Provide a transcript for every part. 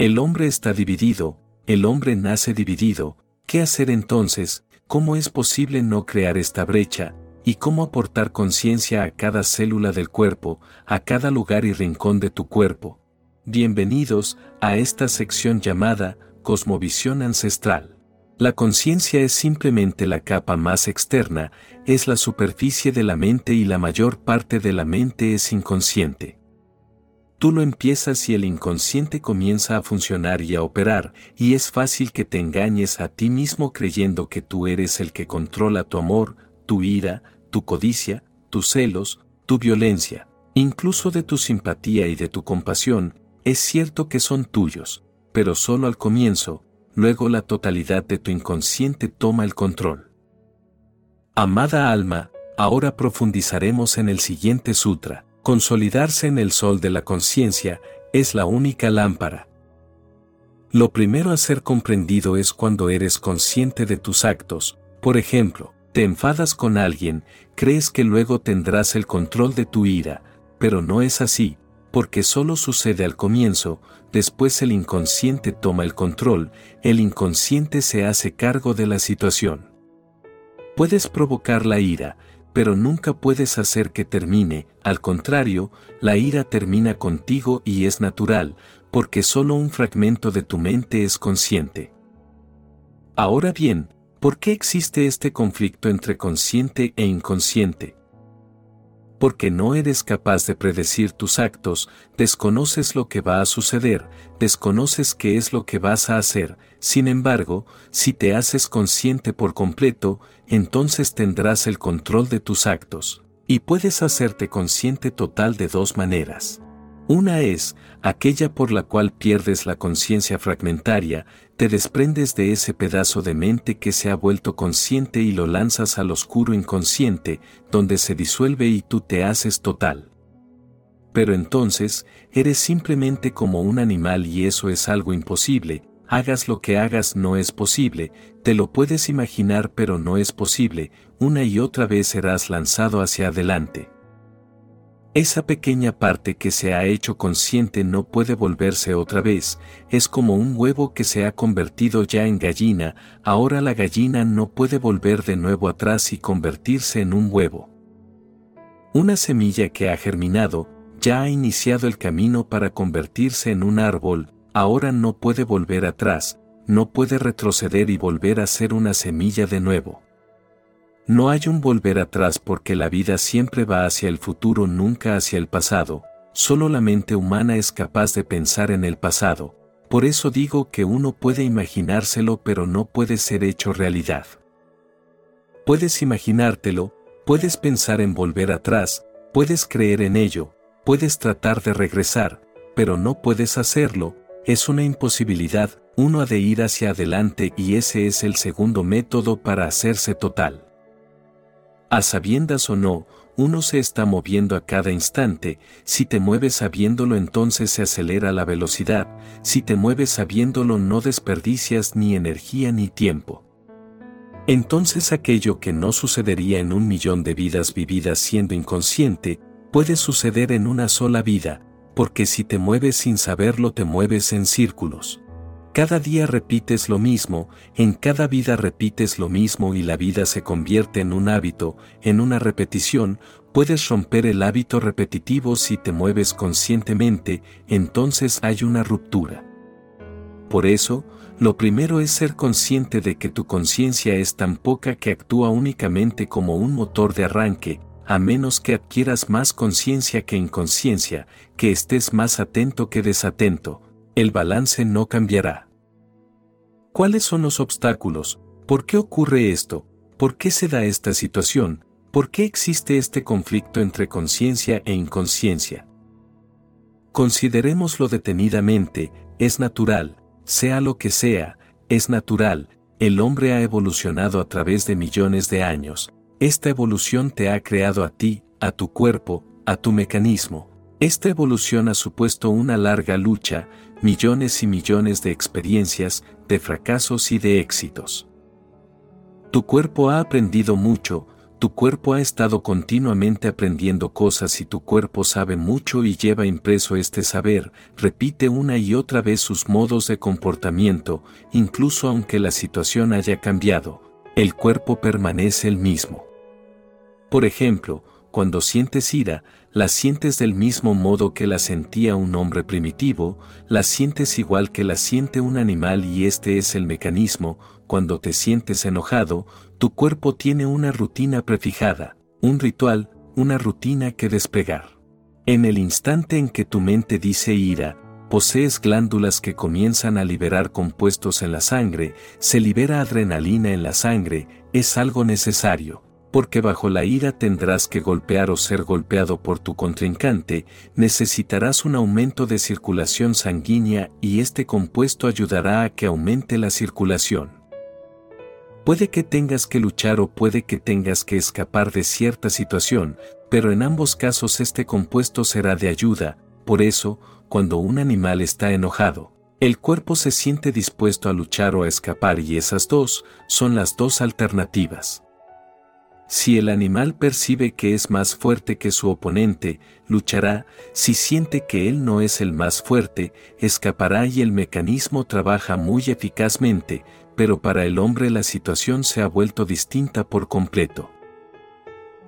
El hombre está dividido, el hombre nace dividido, ¿qué hacer entonces? ¿Cómo es posible no crear esta brecha? ¿Y cómo aportar conciencia a cada célula del cuerpo, a cada lugar y rincón de tu cuerpo? Bienvenidos a esta sección llamada Cosmovisión Ancestral. La conciencia es simplemente la capa más externa, es la superficie de la mente y la mayor parte de la mente es inconsciente. Tú lo empiezas y el inconsciente comienza a funcionar y a operar, y es fácil que te engañes a ti mismo creyendo que tú eres el que controla tu amor, tu ira, tu codicia, tus celos, tu violencia, incluso de tu simpatía y de tu compasión, es cierto que son tuyos, pero solo al comienzo, luego la totalidad de tu inconsciente toma el control. Amada alma, ahora profundizaremos en el siguiente sutra. Consolidarse en el sol de la conciencia es la única lámpara. Lo primero a ser comprendido es cuando eres consciente de tus actos, por ejemplo, te enfadas con alguien, crees que luego tendrás el control de tu ira, pero no es así, porque solo sucede al comienzo, después el inconsciente toma el control, el inconsciente se hace cargo de la situación. Puedes provocar la ira, pero nunca puedes hacer que termine, al contrario, la ira termina contigo y es natural, porque solo un fragmento de tu mente es consciente. Ahora bien, ¿por qué existe este conflicto entre consciente e inconsciente? Porque no eres capaz de predecir tus actos, desconoces lo que va a suceder, desconoces qué es lo que vas a hacer, sin embargo, si te haces consciente por completo, entonces tendrás el control de tus actos. Y puedes hacerte consciente total de dos maneras. Una es, aquella por la cual pierdes la conciencia fragmentaria, te desprendes de ese pedazo de mente que se ha vuelto consciente y lo lanzas al oscuro inconsciente, donde se disuelve y tú te haces total. Pero entonces, eres simplemente como un animal y eso es algo imposible, hagas lo que hagas no es posible, te lo puedes imaginar pero no es posible, una y otra vez serás lanzado hacia adelante. Esa pequeña parte que se ha hecho consciente no puede volverse otra vez, es como un huevo que se ha convertido ya en gallina, ahora la gallina no puede volver de nuevo atrás y convertirse en un huevo. Una semilla que ha germinado, ya ha iniciado el camino para convertirse en un árbol, ahora no puede volver atrás, no puede retroceder y volver a ser una semilla de nuevo. No hay un volver atrás porque la vida siempre va hacia el futuro, nunca hacia el pasado, solo la mente humana es capaz de pensar en el pasado, por eso digo que uno puede imaginárselo pero no puede ser hecho realidad. Puedes imaginártelo, puedes pensar en volver atrás, puedes creer en ello, puedes tratar de regresar, pero no puedes hacerlo, es una imposibilidad, uno ha de ir hacia adelante y ese es el segundo método para hacerse total. A sabiendas o no, uno se está moviendo a cada instante, si te mueves sabiéndolo entonces se acelera la velocidad, si te mueves sabiéndolo no desperdicias ni energía ni tiempo. Entonces aquello que no sucedería en un millón de vidas vividas siendo inconsciente, puede suceder en una sola vida, porque si te mueves sin saberlo te mueves en círculos. Cada día repites lo mismo, en cada vida repites lo mismo y la vida se convierte en un hábito, en una repetición, puedes romper el hábito repetitivo si te mueves conscientemente, entonces hay una ruptura. Por eso, lo primero es ser consciente de que tu conciencia es tan poca que actúa únicamente como un motor de arranque, a menos que adquieras más conciencia que inconsciencia, que estés más atento que desatento, el balance no cambiará. ¿Cuáles son los obstáculos? ¿Por qué ocurre esto? ¿Por qué se da esta situación? ¿Por qué existe este conflicto entre conciencia e inconsciencia? Considerémoslo detenidamente, es natural, sea lo que sea, es natural, el hombre ha evolucionado a través de millones de años, esta evolución te ha creado a ti, a tu cuerpo, a tu mecanismo. Esta evolución ha supuesto una larga lucha, millones y millones de experiencias, de fracasos y de éxitos. Tu cuerpo ha aprendido mucho, tu cuerpo ha estado continuamente aprendiendo cosas y tu cuerpo sabe mucho y lleva impreso este saber, repite una y otra vez sus modos de comportamiento, incluso aunque la situación haya cambiado, el cuerpo permanece el mismo. Por ejemplo, cuando sientes ira, la sientes del mismo modo que la sentía un hombre primitivo, la sientes igual que la siente un animal y este es el mecanismo, cuando te sientes enojado, tu cuerpo tiene una rutina prefijada, un ritual, una rutina que despegar. En el instante en que tu mente dice ira, posees glándulas que comienzan a liberar compuestos en la sangre, se libera adrenalina en la sangre, es algo necesario porque bajo la ira tendrás que golpear o ser golpeado por tu contrincante, necesitarás un aumento de circulación sanguínea y este compuesto ayudará a que aumente la circulación. Puede que tengas que luchar o puede que tengas que escapar de cierta situación, pero en ambos casos este compuesto será de ayuda, por eso, cuando un animal está enojado, el cuerpo se siente dispuesto a luchar o a escapar y esas dos son las dos alternativas. Si el animal percibe que es más fuerte que su oponente, luchará, si siente que él no es el más fuerte, escapará y el mecanismo trabaja muy eficazmente, pero para el hombre la situación se ha vuelto distinta por completo.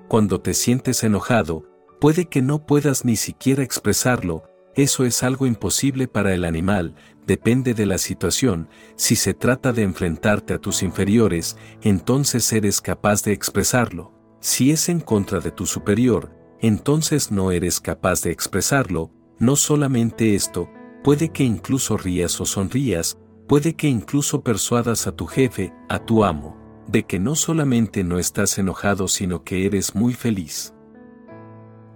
Cuando te sientes enojado, puede que no puedas ni siquiera expresarlo, eso es algo imposible para el animal, depende de la situación, si se trata de enfrentarte a tus inferiores, entonces eres capaz de expresarlo. Si es en contra de tu superior, entonces no eres capaz de expresarlo, no solamente esto, puede que incluso rías o sonrías, puede que incluso persuadas a tu jefe, a tu amo, de que no solamente no estás enojado sino que eres muy feliz.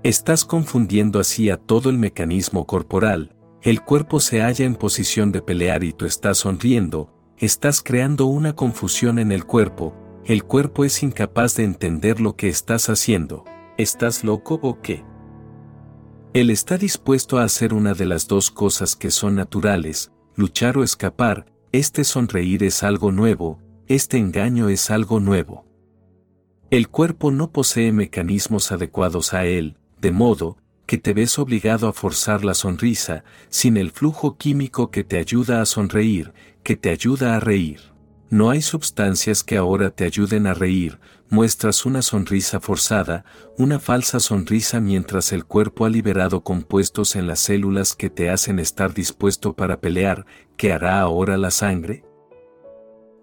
Estás confundiendo así a todo el mecanismo corporal, el cuerpo se halla en posición de pelear y tú estás sonriendo, estás creando una confusión en el cuerpo, el cuerpo es incapaz de entender lo que estás haciendo, ¿estás loco o qué? Él está dispuesto a hacer una de las dos cosas que son naturales, luchar o escapar, este sonreír es algo nuevo, este engaño es algo nuevo. El cuerpo no posee mecanismos adecuados a él, de modo que te ves obligado a forzar la sonrisa, sin el flujo químico que te ayuda a sonreír, que te ayuda a reír. No hay sustancias que ahora te ayuden a reír, muestras una sonrisa forzada, una falsa sonrisa mientras el cuerpo ha liberado compuestos en las células que te hacen estar dispuesto para pelear, ¿qué hará ahora la sangre?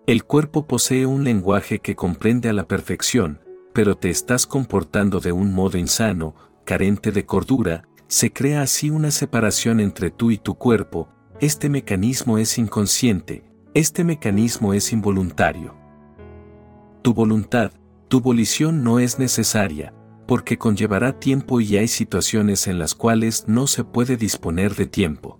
El cuerpo posee un lenguaje que comprende a la perfección, pero te estás comportando de un modo insano, carente de cordura, se crea así una separación entre tú y tu cuerpo, este mecanismo es inconsciente, este mecanismo es involuntario. Tu voluntad, tu volición no es necesaria, porque conllevará tiempo y hay situaciones en las cuales no se puede disponer de tiempo.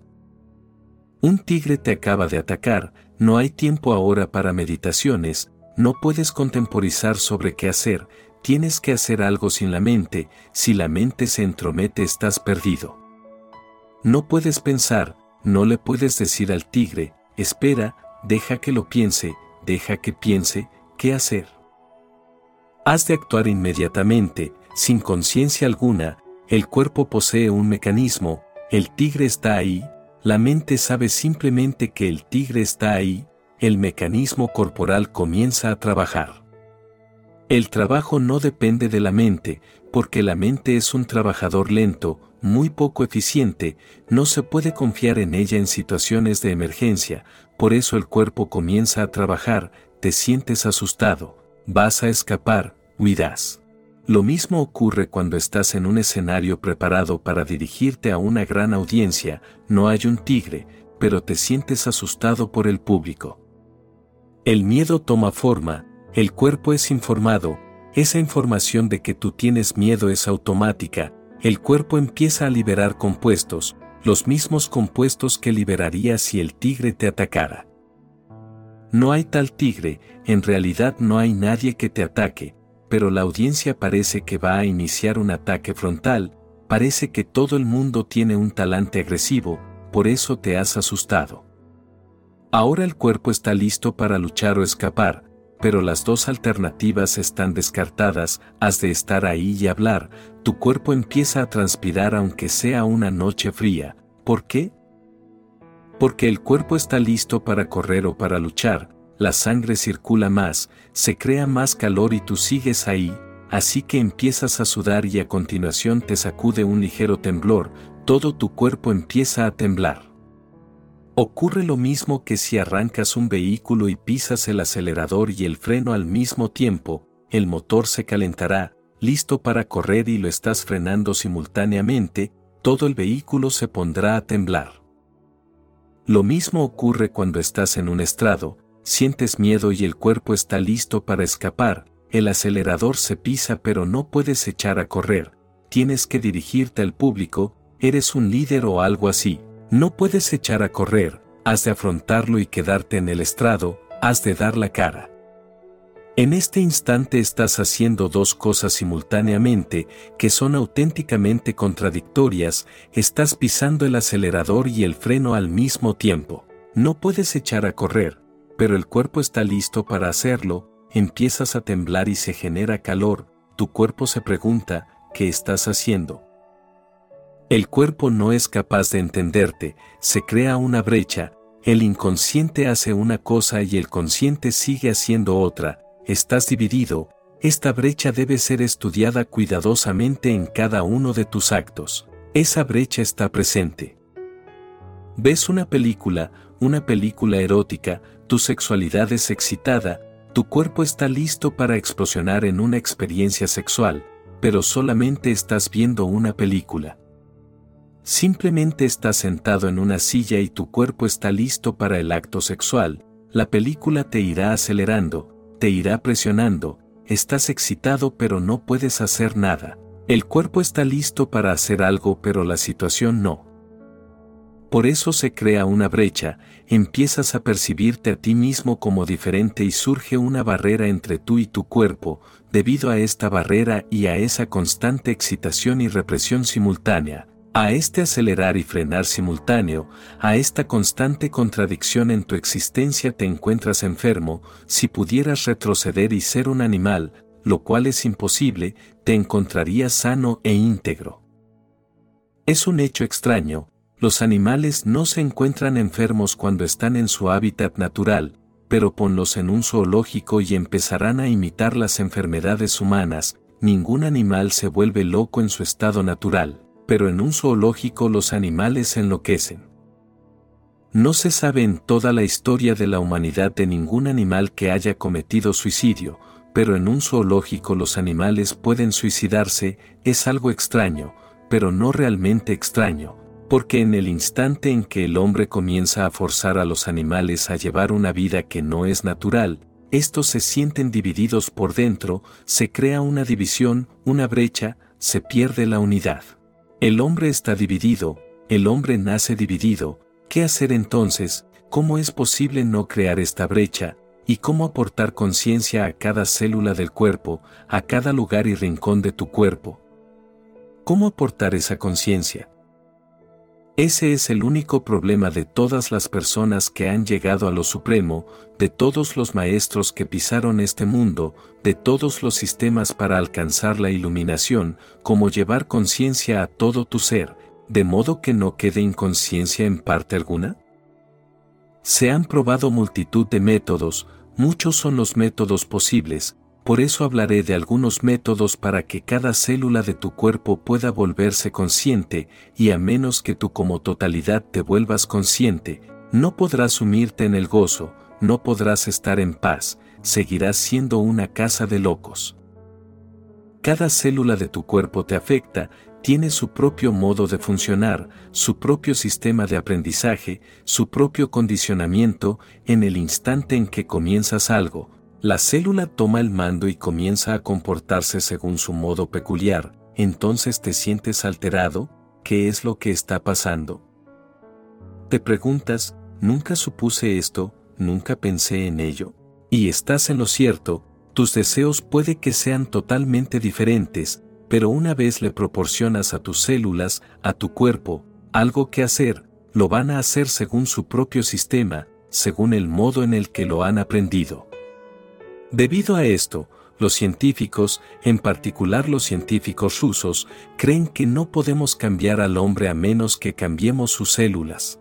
Un tigre te acaba de atacar, no hay tiempo ahora para meditaciones, no puedes contemporizar sobre qué hacer, tienes que hacer algo sin la mente, si la mente se entromete estás perdido. No puedes pensar, no le puedes decir al tigre, espera, deja que lo piense, deja que piense, ¿qué hacer? Has de actuar inmediatamente, sin conciencia alguna, el cuerpo posee un mecanismo, el tigre está ahí, la mente sabe simplemente que el tigre está ahí, el mecanismo corporal comienza a trabajar. El trabajo no depende de la mente, porque la mente es un trabajador lento, muy poco eficiente, no se puede confiar en ella en situaciones de emergencia, por eso el cuerpo comienza a trabajar, te sientes asustado, vas a escapar, huirás. Lo mismo ocurre cuando estás en un escenario preparado para dirigirte a una gran audiencia, no hay un tigre, pero te sientes asustado por el público. El miedo toma forma, el cuerpo es informado, esa información de que tú tienes miedo es automática, el cuerpo empieza a liberar compuestos, los mismos compuestos que liberaría si el tigre te atacara. No hay tal tigre, en realidad no hay nadie que te ataque, pero la audiencia parece que va a iniciar un ataque frontal, parece que todo el mundo tiene un talante agresivo, por eso te has asustado. Ahora el cuerpo está listo para luchar o escapar, pero las dos alternativas están descartadas, has de estar ahí y hablar, tu cuerpo empieza a transpirar aunque sea una noche fría. ¿Por qué? Porque el cuerpo está listo para correr o para luchar, la sangre circula más, se crea más calor y tú sigues ahí, así que empiezas a sudar y a continuación te sacude un ligero temblor, todo tu cuerpo empieza a temblar. Ocurre lo mismo que si arrancas un vehículo y pisas el acelerador y el freno al mismo tiempo, el motor se calentará, listo para correr y lo estás frenando simultáneamente, todo el vehículo se pondrá a temblar. Lo mismo ocurre cuando estás en un estrado, sientes miedo y el cuerpo está listo para escapar, el acelerador se pisa pero no puedes echar a correr, tienes que dirigirte al público, eres un líder o algo así, no puedes echar a correr, has de afrontarlo y quedarte en el estrado, has de dar la cara. En este instante estás haciendo dos cosas simultáneamente que son auténticamente contradictorias, estás pisando el acelerador y el freno al mismo tiempo. No puedes echar a correr, pero el cuerpo está listo para hacerlo, empiezas a temblar y se genera calor, tu cuerpo se pregunta, ¿qué estás haciendo? El cuerpo no es capaz de entenderte, se crea una brecha, el inconsciente hace una cosa y el consciente sigue haciendo otra, estás dividido, esta brecha debe ser estudiada cuidadosamente en cada uno de tus actos. Esa brecha está presente. Ves una película, una película erótica, tu sexualidad es excitada, tu cuerpo está listo para explosionar en una experiencia sexual, pero solamente estás viendo una película. Simplemente estás sentado en una silla y tu cuerpo está listo para el acto sexual, la película te irá acelerando, te irá presionando, estás excitado pero no puedes hacer nada. El cuerpo está listo para hacer algo pero la situación no. Por eso se crea una brecha, empiezas a percibirte a ti mismo como diferente y surge una barrera entre tú y tu cuerpo, debido a esta barrera y a esa constante excitación y represión simultánea, a este acelerar y frenar simultáneo, a esta constante contradicción en tu existencia te encuentras enfermo, si pudieras retroceder y ser un animal, lo cual es imposible, te encontrarías sano e íntegro. Es un hecho extraño, los animales no se encuentran enfermos cuando están en su hábitat natural, pero ponlos en un zoológico y empezarán a imitar las enfermedades humanas, ningún animal se vuelve loco en su estado natural, pero en un zoológico los animales enloquecen. No se sabe en toda la historia de la humanidad de ningún animal que haya cometido suicidio, pero en un zoológico los animales pueden suicidarse, es algo extraño, pero no realmente extraño, porque en el instante en que el hombre comienza a forzar a los animales a llevar una vida que no es natural, estos se sienten divididos por dentro, se crea una división, una brecha, se pierde la unidad. El hombre está dividido, el hombre nace dividido, ¿qué hacer entonces? ¿Cómo es posible no crear esta brecha? ¿Y cómo aportar conciencia a cada célula del cuerpo, a cada lugar y rincón de tu cuerpo? ¿Cómo aportar esa conciencia? Ese es el único problema de todas las personas que han llegado a lo supremo, de todos los maestros que pisaron este mundo, de todos los sistemas para alcanzar la iluminación, como llevar conciencia a todo tu ser, de modo que no quede inconsciencia en parte alguna? Se han probado multitud de métodos, muchos son los métodos posibles, por eso hablaré de algunos métodos para que cada célula de tu cuerpo pueda volverse consciente, y a menos que tú como totalidad te vuelvas consciente, no podrás sumirte en el gozo, no podrás estar en paz, seguirás siendo una casa de locos. Cada célula de tu cuerpo te afecta, tiene su propio modo de funcionar, su propio sistema de aprendizaje, su propio condicionamiento, en el instante en que comienzas algo, la célula toma el mando y comienza a comportarse según su modo peculiar, entonces te sientes alterado, ¿qué es lo que está pasando? Te preguntas, nunca supuse esto, nunca pensé en ello. Y estás en lo cierto, tus deseos puede que sean totalmente diferentes, pero una vez le proporcionas a tus células, a tu cuerpo, algo que hacer, lo van a hacer según su propio sistema, según el modo en el que lo han aprendido. Debido a esto, los científicos, en particular los científicos rusos, creen que no podemos cambiar al hombre a menos que cambiemos sus células.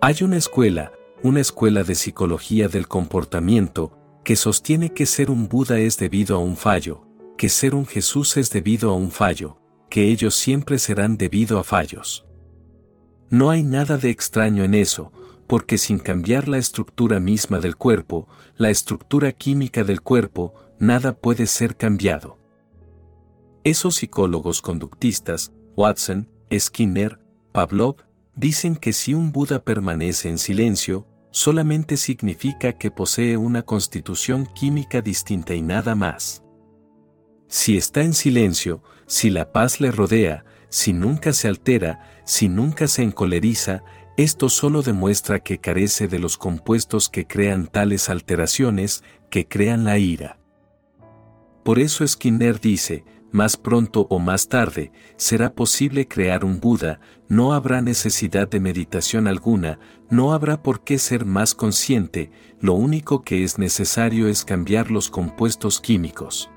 Hay una escuela, una escuela de psicología del comportamiento, que sostiene que ser un Buda es debido a un fallo, que ser un Jesús es debido a un fallo, que ellos siempre serán debido a fallos. No hay nada de extraño en eso, porque sin cambiar la estructura misma del cuerpo, la estructura química del cuerpo, nada puede ser cambiado. Esos psicólogos conductistas, Watson, Skinner, Pavlov, dicen que si un Buda permanece en silencio, solamente significa que posee una constitución química distinta y nada más. Si está en silencio, si la paz le rodea, si nunca se altera, si nunca se encoleriza, esto solo demuestra que carece de los compuestos que crean tales alteraciones, que crean la ira. Por eso Skinner dice, más pronto o más tarde, será posible crear un Buda, no habrá necesidad de meditación alguna, no habrá por qué ser más consciente, lo único que es necesario es cambiar los compuestos químicos.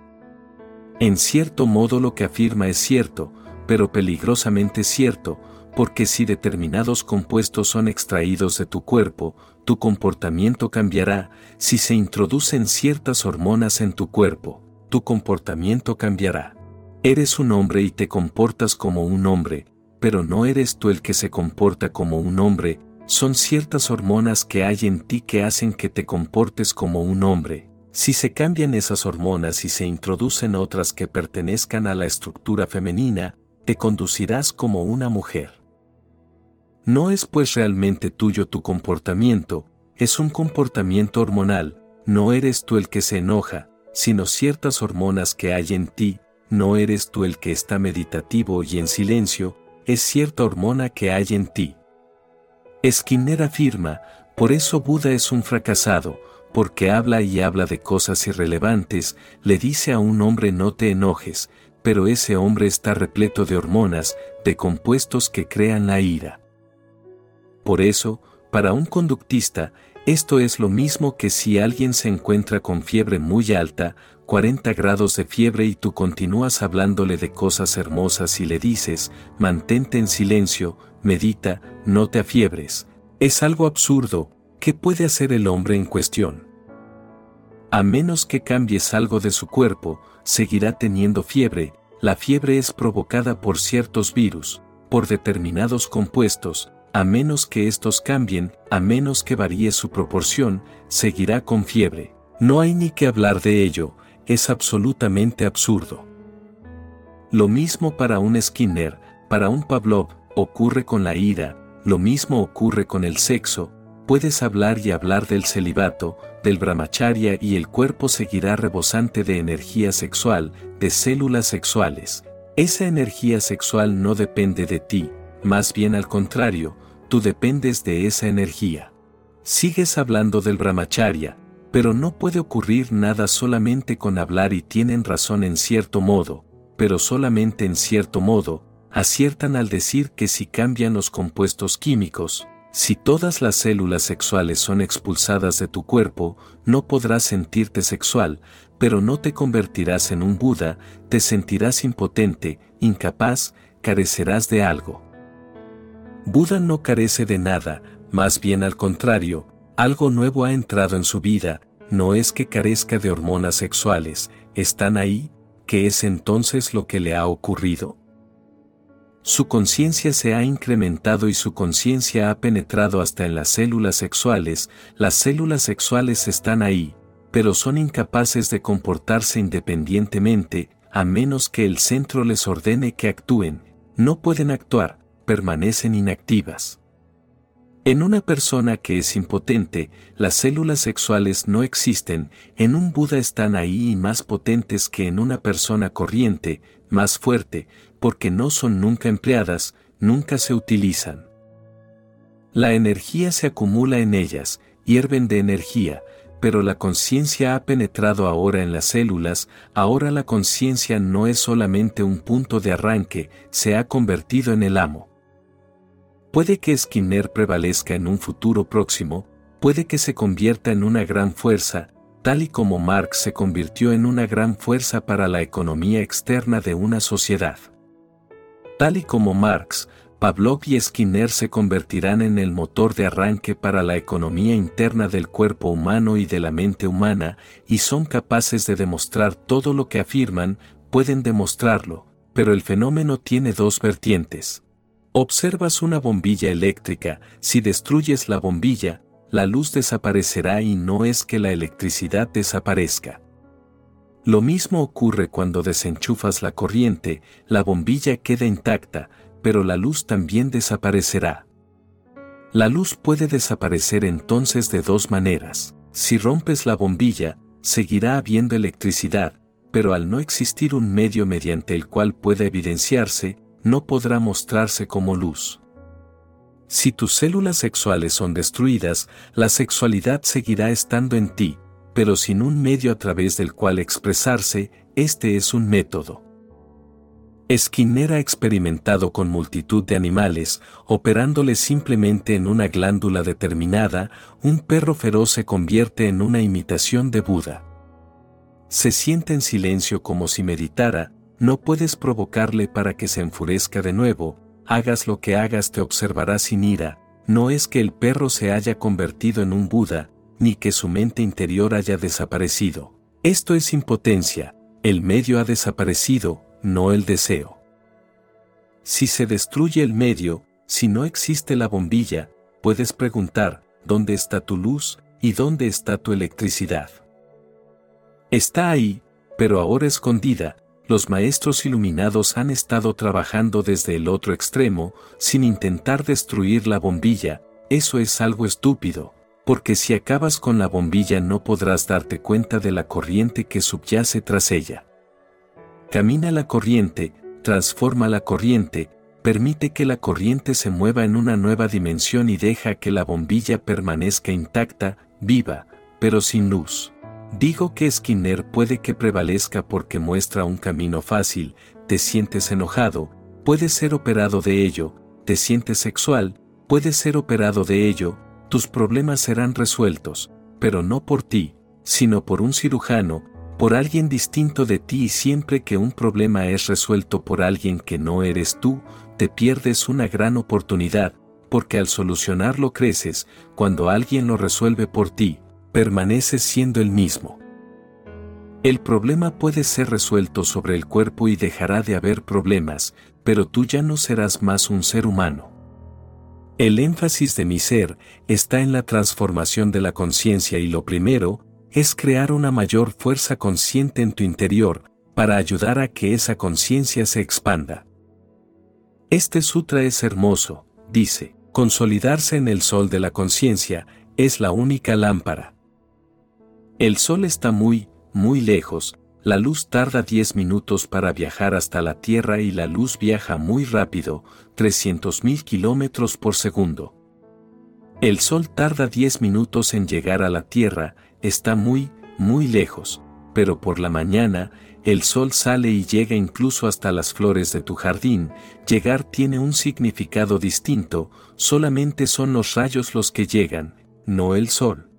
En cierto modo lo que afirma es cierto, pero peligrosamente cierto, porque si determinados compuestos son extraídos de tu cuerpo, tu comportamiento cambiará, si se introducen ciertas hormonas en tu cuerpo, tu comportamiento cambiará. Eres un hombre y te comportas como un hombre, pero no eres tú el que se comporta como un hombre, son ciertas hormonas que hay en ti que hacen que te comportes como un hombre. Si se cambian esas hormonas y se introducen otras que pertenezcan a la estructura femenina, te conducirás como una mujer. No es pues realmente tuyo tu comportamiento, es un comportamiento hormonal, no eres tú el que se enoja, sino ciertas hormonas que hay en ti, no eres tú el que está meditativo y en silencio, es cierta hormona que hay en ti. Skinner afirma, por eso Buda es un fracasado, porque habla y habla de cosas irrelevantes, le dice a un hombre no te enojes, pero ese hombre está repleto de hormonas, de compuestos que crean la ira. Por eso, para un conductista, esto es lo mismo que si alguien se encuentra con fiebre muy alta, 40 grados de fiebre y tú continúas hablándole de cosas hermosas y le dices, mantente en silencio, medita, no te afiebres. Es algo absurdo, ¿qué puede hacer el hombre en cuestión? A menos que cambies algo de su cuerpo, seguirá teniendo fiebre, la fiebre es provocada por ciertos virus, por determinados compuestos, a menos que estos cambien, a menos que varíe su proporción, seguirá con fiebre. No hay ni que hablar de ello, es absolutamente absurdo. Lo mismo para un Skinner, para un Pavlov, ocurre con la ira, lo mismo ocurre con el sexo, puedes hablar y hablar del celibato, del brahmacharya y el cuerpo seguirá rebosante de energía sexual, de células sexuales. Esa energía sexual no depende de ti, más bien al contrario, tú dependes de esa energía. Sigues hablando del brahmacharya, pero no puede ocurrir nada solamente con hablar y tienen razón en cierto modo, pero solamente en cierto modo, aciertan al decir que si cambian los compuestos químicos, si todas las células sexuales son expulsadas de tu cuerpo, no podrás sentirte sexual, pero no te convertirás en un Buda, te sentirás impotente, incapaz, carecerás de algo. Buda no carece de nada, más bien al contrario, algo nuevo ha entrado en su vida, no es que carezca de hormonas sexuales, están ahí, ¿qué es entonces lo que le ha ocurrido? Su conciencia se ha incrementado y su conciencia ha penetrado hasta en las células sexuales, las células sexuales están ahí, pero son incapaces de comportarse independientemente, a menos que el centro les ordene que actúen, no pueden actuar, permanecen inactivas. En una persona que es impotente, las células sexuales no existen, en un Buda están ahí y más potentes que en una persona corriente, más fuerte, porque no son nunca empleadas, nunca se utilizan. La energía se acumula en ellas, hierven de energía, pero la conciencia ha penetrado ahora en las células, ahora la conciencia no es solamente un punto de arranque, se ha convertido en el amo. Puede que Skinner prevalezca en un futuro próximo, puede que se convierta en una gran fuerza, tal y como Marx se convirtió en una gran fuerza para la economía externa de una sociedad. Tal y como Marx, Pavlov y Skinner se convertirán en el motor de arranque para la economía interna del cuerpo humano y de la mente humana, y son capaces de demostrar todo lo que afirman, pueden demostrarlo, pero el fenómeno tiene dos vertientes. Observas una bombilla eléctrica, si destruyes la bombilla, la luz desaparecerá y no es que la electricidad desaparezca. Lo mismo ocurre cuando desenchufas la corriente, la bombilla queda intacta, pero la luz también desaparecerá. La luz puede desaparecer entonces de dos maneras. Si rompes la bombilla, seguirá habiendo electricidad, pero al no existir un medio mediante el cual pueda evidenciarse, no podrá mostrarse como luz. Si tus células sexuales son destruidas, la sexualidad seguirá estando en ti, pero sin un medio a través del cual expresarse, este es un método. Skinner ha experimentado con multitud de animales, operándoles simplemente en una glándula determinada, un perro feroz se convierte en una imitación de Buda. Se siente en silencio como si meditara, no puedes provocarle para que se enfurezca de nuevo, hagas lo que hagas te observará sin ira, no es que el perro se haya convertido en un Buda, ni que su mente interior haya desaparecido. Esto es impotencia, el medio ha desaparecido, no el deseo. Si se destruye el medio, si no existe la bombilla, puedes preguntar, ¿dónde está tu luz y dónde está tu electricidad? Está ahí, pero ahora escondida, los maestros iluminados han estado trabajando desde el otro extremo, sin intentar destruir la bombilla, eso es algo estúpido, porque si acabas con la bombilla no podrás darte cuenta de la corriente que subyace tras ella. Camina la corriente, transforma la corriente, permite que la corriente se mueva en una nueva dimensión y deja que la bombilla permanezca intacta, viva, pero sin luz. Digo que Skinner puede que prevalezca porque muestra un camino fácil, te sientes enojado, puedes ser operado de ello, te sientes sexual, puedes ser operado de ello, tus problemas serán resueltos, pero no por ti, sino por un cirujano, por alguien distinto de ti y siempre que un problema es resuelto por alguien que no eres tú, te pierdes una gran oportunidad, porque al solucionarlo creces, cuando alguien lo resuelve por ti, permaneces siendo el mismo. El problema puede ser resuelto sobre el cuerpo y dejará de haber problemas, pero tú ya no serás más un ser humano. El énfasis de mi ser está en la transformación de la conciencia y lo primero, es crear una mayor fuerza consciente en tu interior, para ayudar a que esa conciencia se expanda. Este sutra es hermoso, dice, consolidarse en el sol de la conciencia, es la única lámpara. El sol está muy, muy lejos, la luz tarda 10 minutos para viajar hasta la Tierra y la luz viaja muy rápido, 300.000 kilómetros por segundo. El sol tarda 10 minutos en llegar a la Tierra está muy, muy lejos, pero por la mañana, el sol sale y llega incluso hasta las flores de tu jardín, llegar tiene un significado distinto, solamente son los rayos los que llegan, no el sol.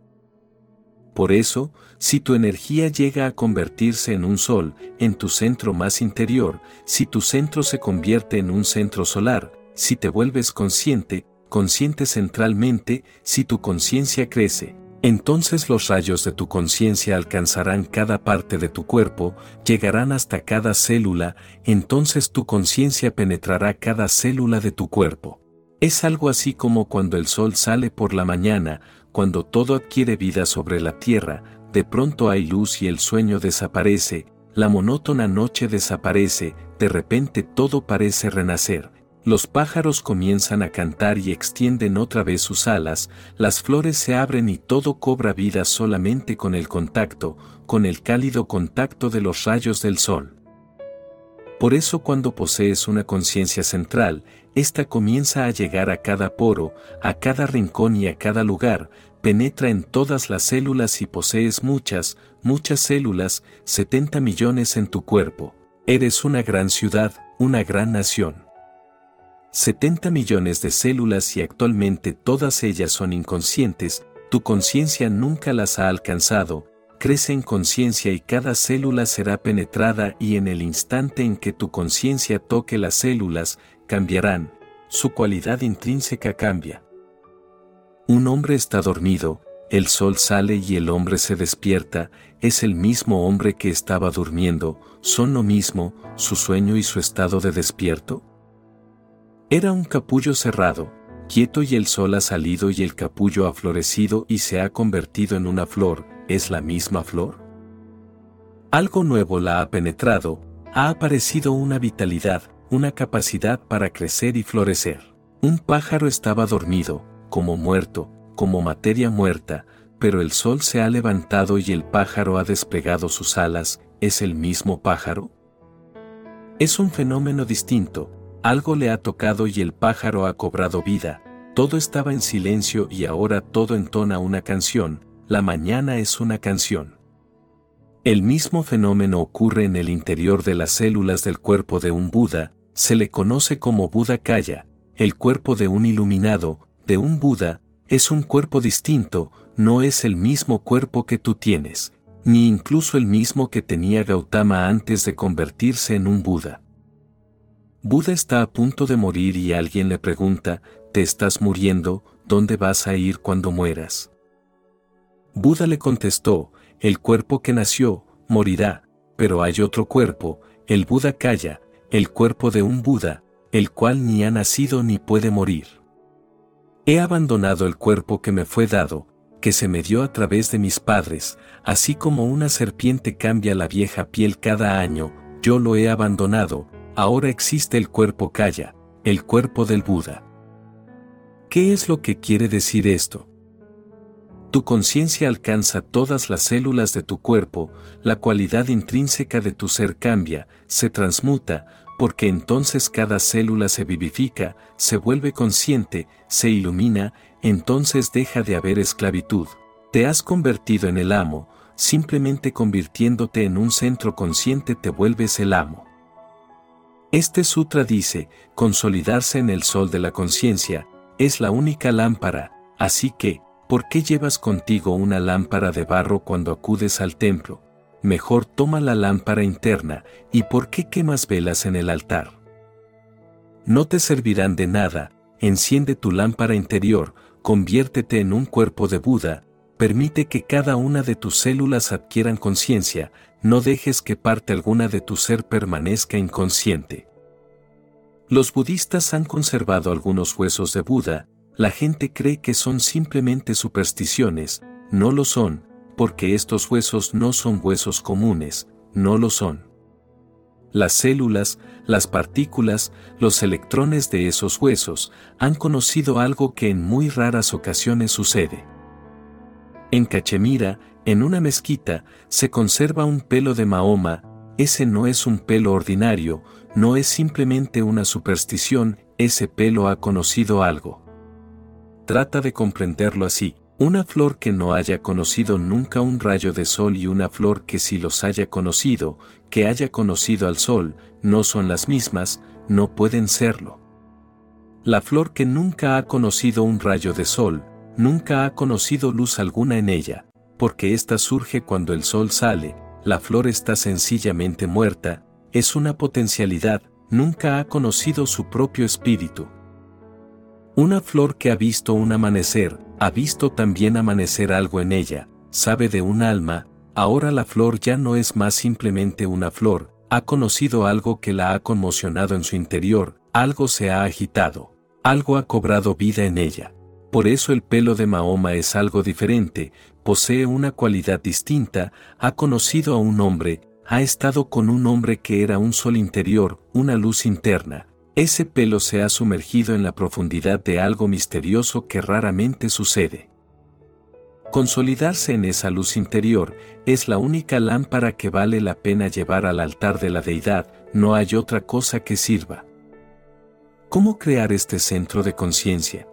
Por eso, si tu energía llega a convertirse en un sol, en tu centro más interior, si tu centro se convierte en un centro solar, si te vuelves consciente, consciente centralmente, si tu conciencia crece, entonces los rayos de tu conciencia alcanzarán cada parte de tu cuerpo, llegarán hasta cada célula, entonces tu conciencia penetrará cada célula de tu cuerpo. Es algo así como cuando el sol sale por la mañana, cuando todo adquiere vida sobre la tierra, de pronto hay luz y el sueño desaparece, la monótona noche desaparece, de repente todo parece renacer, los pájaros comienzan a cantar y extienden otra vez sus alas, las flores se abren y todo cobra vida solamente con el contacto, con el cálido contacto de los rayos del sol. Por eso cuando posees una conciencia central, ésta comienza a llegar a cada poro, a cada rincón y a cada lugar, penetra en todas las células y posees muchas, muchas células, 70 millones en tu cuerpo. Eres una gran ciudad, una gran nación. 70 millones de células y actualmente todas ellas son inconscientes, tu conciencia nunca las ha alcanzado, crece en conciencia y cada célula será penetrada y en el instante en que tu conciencia toque las células, cambiarán, su cualidad intrínseca cambia. Un hombre está dormido, el sol sale y el hombre se despierta, es el mismo hombre que estaba durmiendo, son lo mismo, su sueño y su estado de despierto. Era un capullo cerrado, quieto y el sol ha salido y el capullo ha florecido y se ha convertido en una flor, ¿es la misma flor? Algo nuevo la ha penetrado, ha aparecido una vitalidad, una capacidad para crecer y florecer. Un pájaro estaba dormido, como muerto, como materia muerta, pero el sol se ha levantado y el pájaro ha desplegado sus alas, ¿es el mismo pájaro? Es un fenómeno distinto, algo le ha tocado y el pájaro ha cobrado vida, todo estaba en silencio y ahora todo entona una canción, la mañana es una canción. El mismo fenómeno ocurre en el interior de las células del cuerpo de un Buda, se le conoce como Buda Kaya, el cuerpo de un iluminado, de un Buda, es un cuerpo distinto, no es el mismo cuerpo que tú tienes, ni incluso el mismo que tenía Gautama antes de convertirse en un Buda. Buda está a punto de morir y alguien le pregunta, ¿te estás muriendo? ¿Dónde vas a ir cuando mueras? Buda le contestó, el cuerpo que nació, morirá, pero hay otro cuerpo, el Buda calla, el cuerpo de un Buda, el cual ni ha nacido ni puede morir. He abandonado el cuerpo que me fue dado, que se me dio a través de mis padres, así como una serpiente cambia la vieja piel cada año, yo lo he abandonado, ahora existe el cuerpo Kaya, el cuerpo del Buda. ¿Qué es lo que quiere decir esto? Tu conciencia alcanza todas las células de tu cuerpo, la cualidad intrínseca de tu ser cambia, se transmuta, porque entonces cada célula se vivifica, se vuelve consciente, se ilumina, entonces deja de haber esclavitud. Te has convertido en el amo, simplemente convirtiéndote en un centro consciente te vuelves el amo. Este sutra dice, consolidarse en el sol de la conciencia, es la única lámpara, así que, ¿por qué llevas contigo una lámpara de barro cuando acudes al templo? Mejor toma la lámpara interna, ¿y por qué quemas velas en el altar? No te servirán de nada, enciende tu lámpara interior, conviértete en un cuerpo de Buda, permite que cada una de tus células adquieran conciencia, no dejes que parte alguna de tu ser permanezca inconsciente. Los budistas han conservado algunos huesos de Buda, la gente cree que son simplemente supersticiones, no lo son, porque estos huesos no son huesos comunes, no lo son. Las células, las partículas, los electrones de esos huesos han conocido algo que en muy raras ocasiones sucede. En Cachemira, en una mezquita, se conserva un pelo de Mahoma, ese no es un pelo ordinario, no es simplemente una superstición, ese pelo ha conocido algo. Trata de comprenderlo así. Una flor que no haya conocido nunca un rayo de sol y una flor que sí los haya conocido, que haya conocido al sol, no son las mismas, no pueden serlo. La flor que nunca ha conocido un rayo de sol, nunca ha conocido luz alguna en ella, porque ésta surge cuando el sol sale, la flor está sencillamente muerta, es una potencialidad, nunca ha conocido su propio espíritu. Una flor que ha visto un amanecer, ha visto también amanecer algo en ella, sabe de un alma, ahora la flor ya no es más simplemente una flor, ha conocido algo que la ha conmocionado en su interior, algo se ha agitado, algo ha cobrado vida en ella. Por eso el pelo de Mahoma es algo diferente, posee una cualidad distinta, ha conocido a un hombre, ha estado con un hombre que era un sol interior, una luz interna, ese pelo se ha sumergido en la profundidad de algo misterioso que raramente sucede. Consolidarse en esa luz interior es la única lámpara que vale la pena llevar al altar de la deidad, no hay otra cosa que sirva. ¿Cómo crear este centro de conciencia?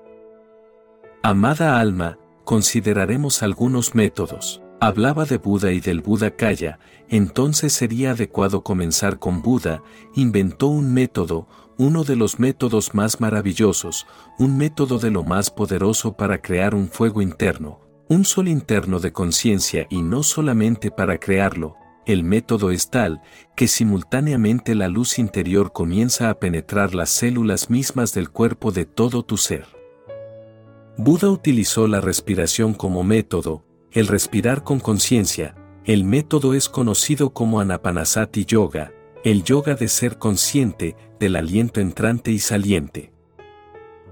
Amada alma, consideraremos algunos métodos. Hablaba de Buda y del Buda Kaya, entonces sería adecuado comenzar con Buda, inventó un método, uno de los métodos más maravillosos, un método de lo más poderoso para crear un fuego interno, un sol interno de conciencia y no solamente para crearlo, el método es tal que simultáneamente la luz interior comienza a penetrar las células mismas del cuerpo de todo tu ser. Buda utilizó la respiración como método, el respirar con conciencia, el método es conocido como Anapanasati Yoga, el yoga de ser consciente del aliento entrante y saliente.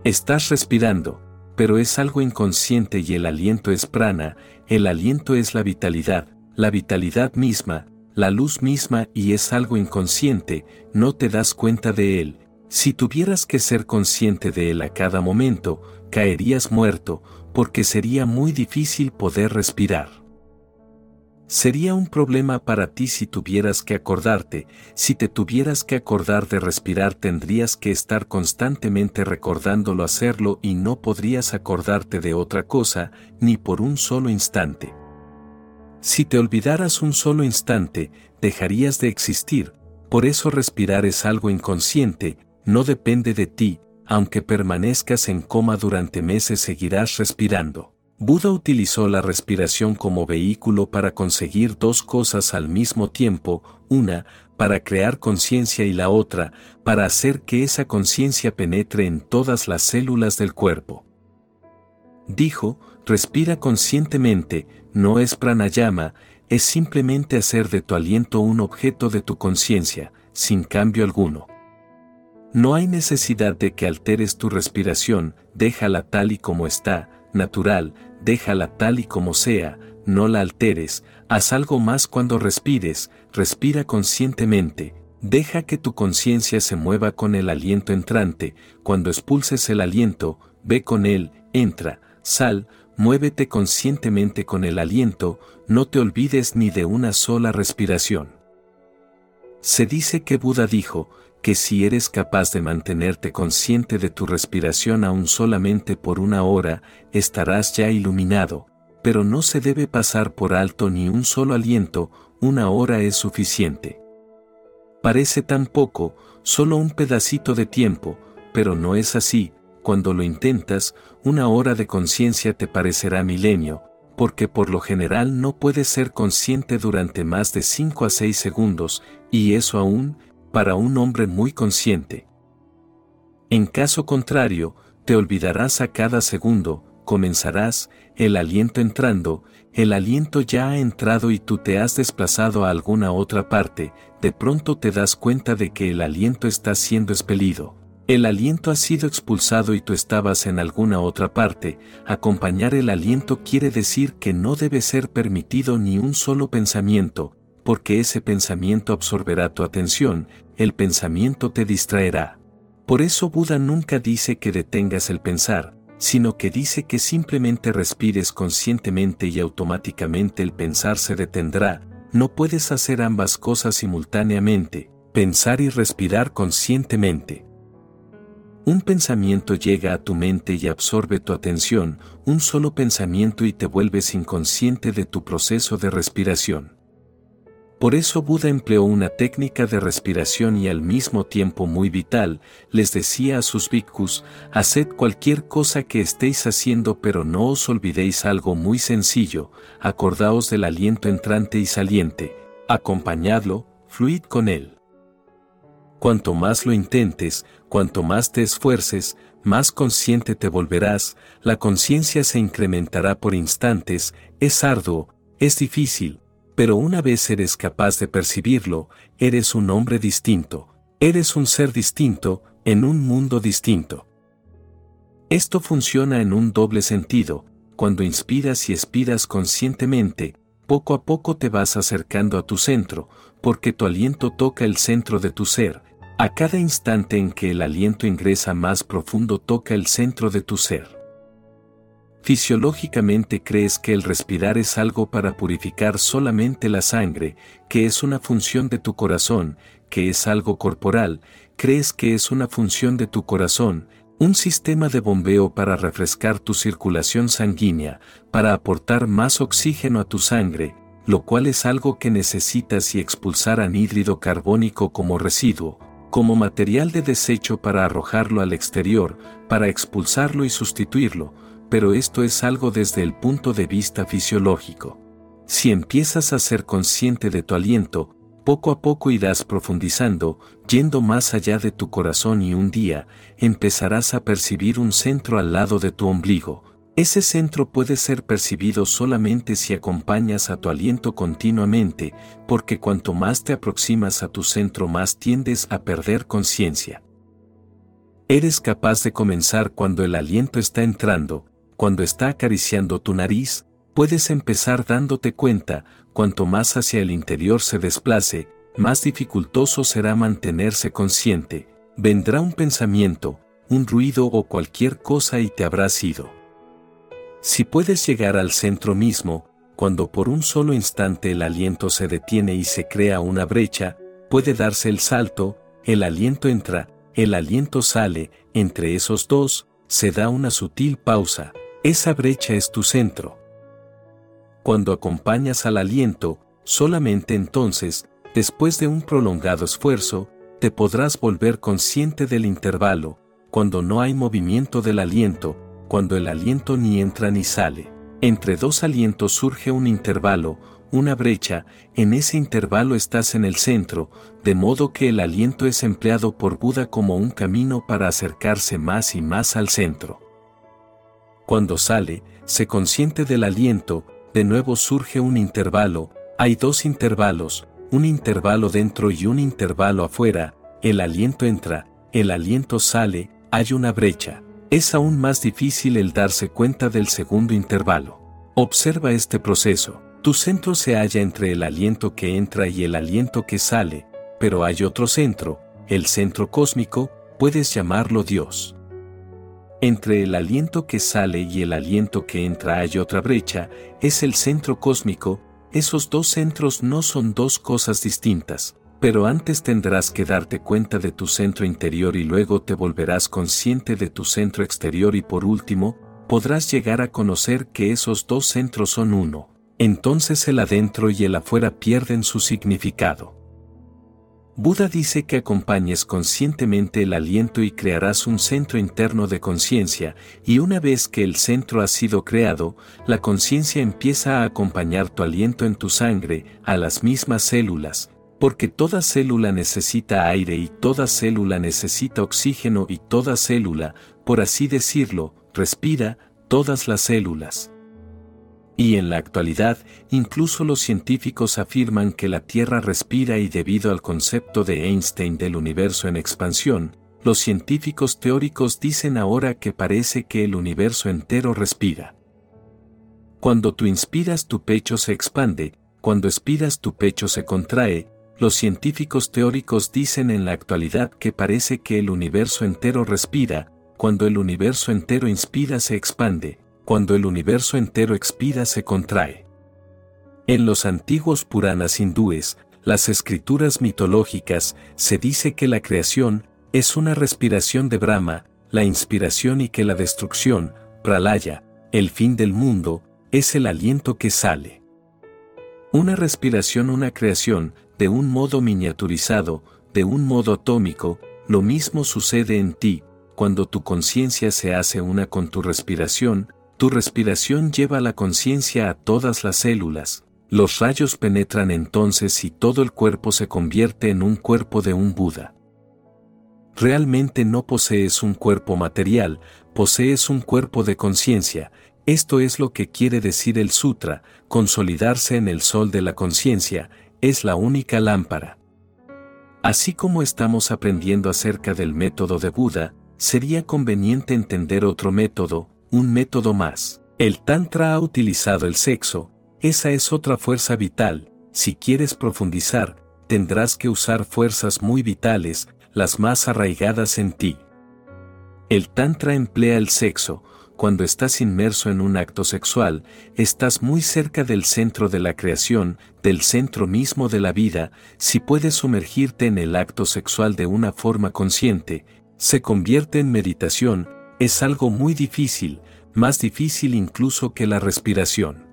Estás respirando, pero es algo inconsciente y el aliento es prana, el aliento es la vitalidad, la vitalidad misma, la luz misma y es algo inconsciente, no te das cuenta de él. Si tuvieras que ser consciente de él a cada momento, caerías muerto, porque sería muy difícil poder respirar. Sería un problema para ti si tuvieras que acordarte, si te tuvieras que acordar de respirar tendrías que estar constantemente recordándolo hacerlo y no podrías acordarte de otra cosa, ni por un solo instante. Si te olvidaras un solo instante, dejarías de existir, por eso respirar es algo inconsciente, no depende de ti, aunque permanezcas en coma durante meses seguirás respirando. Buda utilizó la respiración como vehículo para conseguir dos cosas al mismo tiempo, una, para crear conciencia y la otra, para hacer que esa conciencia penetre en todas las células del cuerpo. Dijo, respira conscientemente, no es pranayama, es simplemente hacer de tu aliento un objeto de tu conciencia, sin cambio alguno. No hay necesidad de que alteres tu respiración, déjala tal y como está, natural, déjala tal y como sea, no la alteres, haz algo más cuando respires, respira conscientemente, deja que tu conciencia se mueva con el aliento entrante, cuando expulses el aliento, ve con él, entra, sal, muévete conscientemente con el aliento, no te olvides ni de una sola respiración. Se dice que Buda dijo, que si eres capaz de mantenerte consciente de tu respiración aún solamente por una hora, estarás ya iluminado, pero no se debe pasar por alto ni un solo aliento, una hora es suficiente. Parece tan poco, solo un pedacito de tiempo, pero no es así, cuando lo intentas, una hora de conciencia te parecerá milenio, porque por lo general no puedes ser consciente durante más de 5 a 6 segundos, y eso aún, para un hombre muy consciente. En caso contrario, te olvidarás a cada segundo, comenzarás, el aliento entrando, el aliento ya ha entrado y tú te has desplazado a alguna otra parte, de pronto te das cuenta de que el aliento está siendo expelido. El aliento ha sido expulsado y tú estabas en alguna otra parte, acompañar el aliento quiere decir que no debe ser permitido ni un solo pensamiento, porque ese pensamiento absorberá tu atención, el pensamiento te distraerá. Por eso Buda nunca dice que detengas el pensar, sino que dice que simplemente respires conscientemente y automáticamente el pensar se detendrá, no puedes hacer ambas cosas simultáneamente, pensar y respirar conscientemente. Un pensamiento llega a tu mente y absorbe tu atención, un solo pensamiento y te vuelves inconsciente de tu proceso de respiración. Por eso Buda empleó una técnica de respiración y al mismo tiempo muy vital, les decía a sus bhikkhus, haced cualquier cosa que estéis haciendo pero no os olvidéis algo muy sencillo, acordaos del aliento entrante y saliente, acompañadlo, fluid con él. Cuanto más lo intentes, cuanto más te esfuerces, más consciente te volverás, la conciencia se incrementará por instantes, es arduo, es difícil, pero una vez eres capaz de percibirlo, eres un hombre distinto, eres un ser distinto, en un mundo distinto. Esto funciona en un doble sentido, cuando inspiras y expiras conscientemente, poco a poco te vas acercando a tu centro, porque tu aliento toca el centro de tu ser, a cada instante en que el aliento ingresa más profundo toca el centro de tu ser. Fisiológicamente crees que el respirar es algo para purificar solamente la sangre, que es una función de tu corazón, que es algo corporal, crees que es una función de tu corazón, un sistema de bombeo para refrescar tu circulación sanguínea, para aportar más oxígeno a tu sangre, lo cual es algo que necesitas y expulsar anhídrido carbónico como residuo, como material de desecho para arrojarlo al exterior, para expulsarlo y sustituirlo, pero esto es algo desde el punto de vista fisiológico. Si empiezas a ser consciente de tu aliento, poco a poco irás profundizando, yendo más allá de tu corazón y un día, empezarás a percibir un centro al lado de tu ombligo. Ese centro puede ser percibido solamente si acompañas a tu aliento continuamente, porque cuanto más te aproximas a tu centro más tiendes a perder conciencia. Eres capaz de comenzar cuando el aliento está entrando, cuando está acariciando tu nariz, puedes empezar dándote cuenta, cuanto más hacia el interior se desplace, más dificultoso será mantenerse consciente, vendrá un pensamiento, un ruido o cualquier cosa y te habrás ido. Si puedes llegar al centro mismo, cuando por un solo instante el aliento se detiene y se crea una brecha, puede darse el salto, el aliento entra, el aliento sale, entre esos dos, se da una sutil pausa, esa brecha es tu centro. Cuando acompañas al aliento, solamente entonces, después de un prolongado esfuerzo, te podrás volver consciente del intervalo, cuando no hay movimiento del aliento, cuando el aliento ni entra ni sale. Entre dos alientos surge un intervalo, una brecha, en ese intervalo estás en el centro, de modo que el aliento es empleado por Buda como un camino para acercarse más y más al centro. Cuando sale, se consciente del aliento, de nuevo surge un intervalo, hay dos intervalos, un intervalo dentro y un intervalo afuera, el aliento entra, el aliento sale, hay una brecha. Es aún más difícil el darse cuenta del segundo intervalo. Observa este proceso. Tu centro se halla entre el aliento que entra y el aliento que sale, pero hay otro centro, el centro cósmico, puedes llamarlo Dios. Entre el aliento que sale y el aliento que entra hay otra brecha, es el centro cósmico, esos dos centros no son dos cosas distintas, pero antes tendrás que darte cuenta de tu centro interior y luego te volverás consciente de tu centro exterior y por último, podrás llegar a conocer que esos dos centros son uno, entonces el adentro y el afuera pierden su significado. Buda dice que acompañes conscientemente el aliento y crearás un centro interno de conciencia, y una vez que el centro ha sido creado, la conciencia empieza a acompañar tu aliento en tu sangre, a las mismas células, porque toda célula necesita aire y toda célula necesita oxígeno y toda célula, por así decirlo, respira, todas las células. Y en la actualidad, incluso los científicos afirman que la Tierra respira y debido al concepto de Einstein del universo en expansión, los científicos teóricos dicen ahora que parece que el universo entero respira. Cuando tú inspiras tu pecho se expande, cuando expiras tu pecho se contrae, los científicos teóricos dicen en la actualidad que parece que el universo entero respira, cuando el universo entero inspira se expande, cuando el universo entero expira se contrae. En los antiguos Puranas hindúes, las escrituras mitológicas, se dice que la creación es una respiración de Brahma, la inspiración y que la destrucción, pralaya, el fin del mundo, es el aliento que sale. Una respiración, una creación, de un modo miniaturizado, de un modo atómico, lo mismo sucede en ti, cuando tu conciencia se hace una con tu respiración, tu respiración lleva la conciencia a todas las células. Los rayos penetran entonces y todo el cuerpo se convierte en un cuerpo de un Buda. Realmente no posees un cuerpo material, posees un cuerpo de conciencia, esto es lo que quiere decir el sutra, consolidarse en el sol de la conciencia, es la única lámpara. Así como estamos aprendiendo acerca del método de Buda, sería conveniente entender otro método, un método más. El Tantra ha utilizado el sexo, esa es otra fuerza vital, si quieres profundizar, tendrás que usar fuerzas muy vitales, las más arraigadas en ti. El Tantra emplea el sexo, cuando estás inmerso en un acto sexual, estás muy cerca del centro de la creación, del centro mismo de la vida, si puedes sumergirte en el acto sexual de una forma consciente, se convierte en meditación, es algo muy difícil, más difícil incluso que la respiración.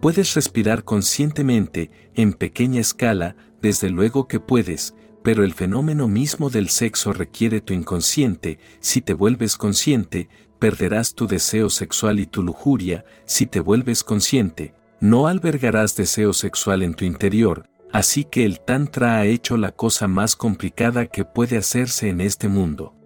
Puedes respirar conscientemente, en pequeña escala, desde luego que puedes, pero el fenómeno mismo del sexo requiere tu inconsciente, si te vuelves consciente, perderás tu deseo sexual y tu lujuria, si te vuelves consciente, no albergarás deseo sexual en tu interior, así que el Tantra ha hecho la cosa más complicada que puede hacerse en este mundo.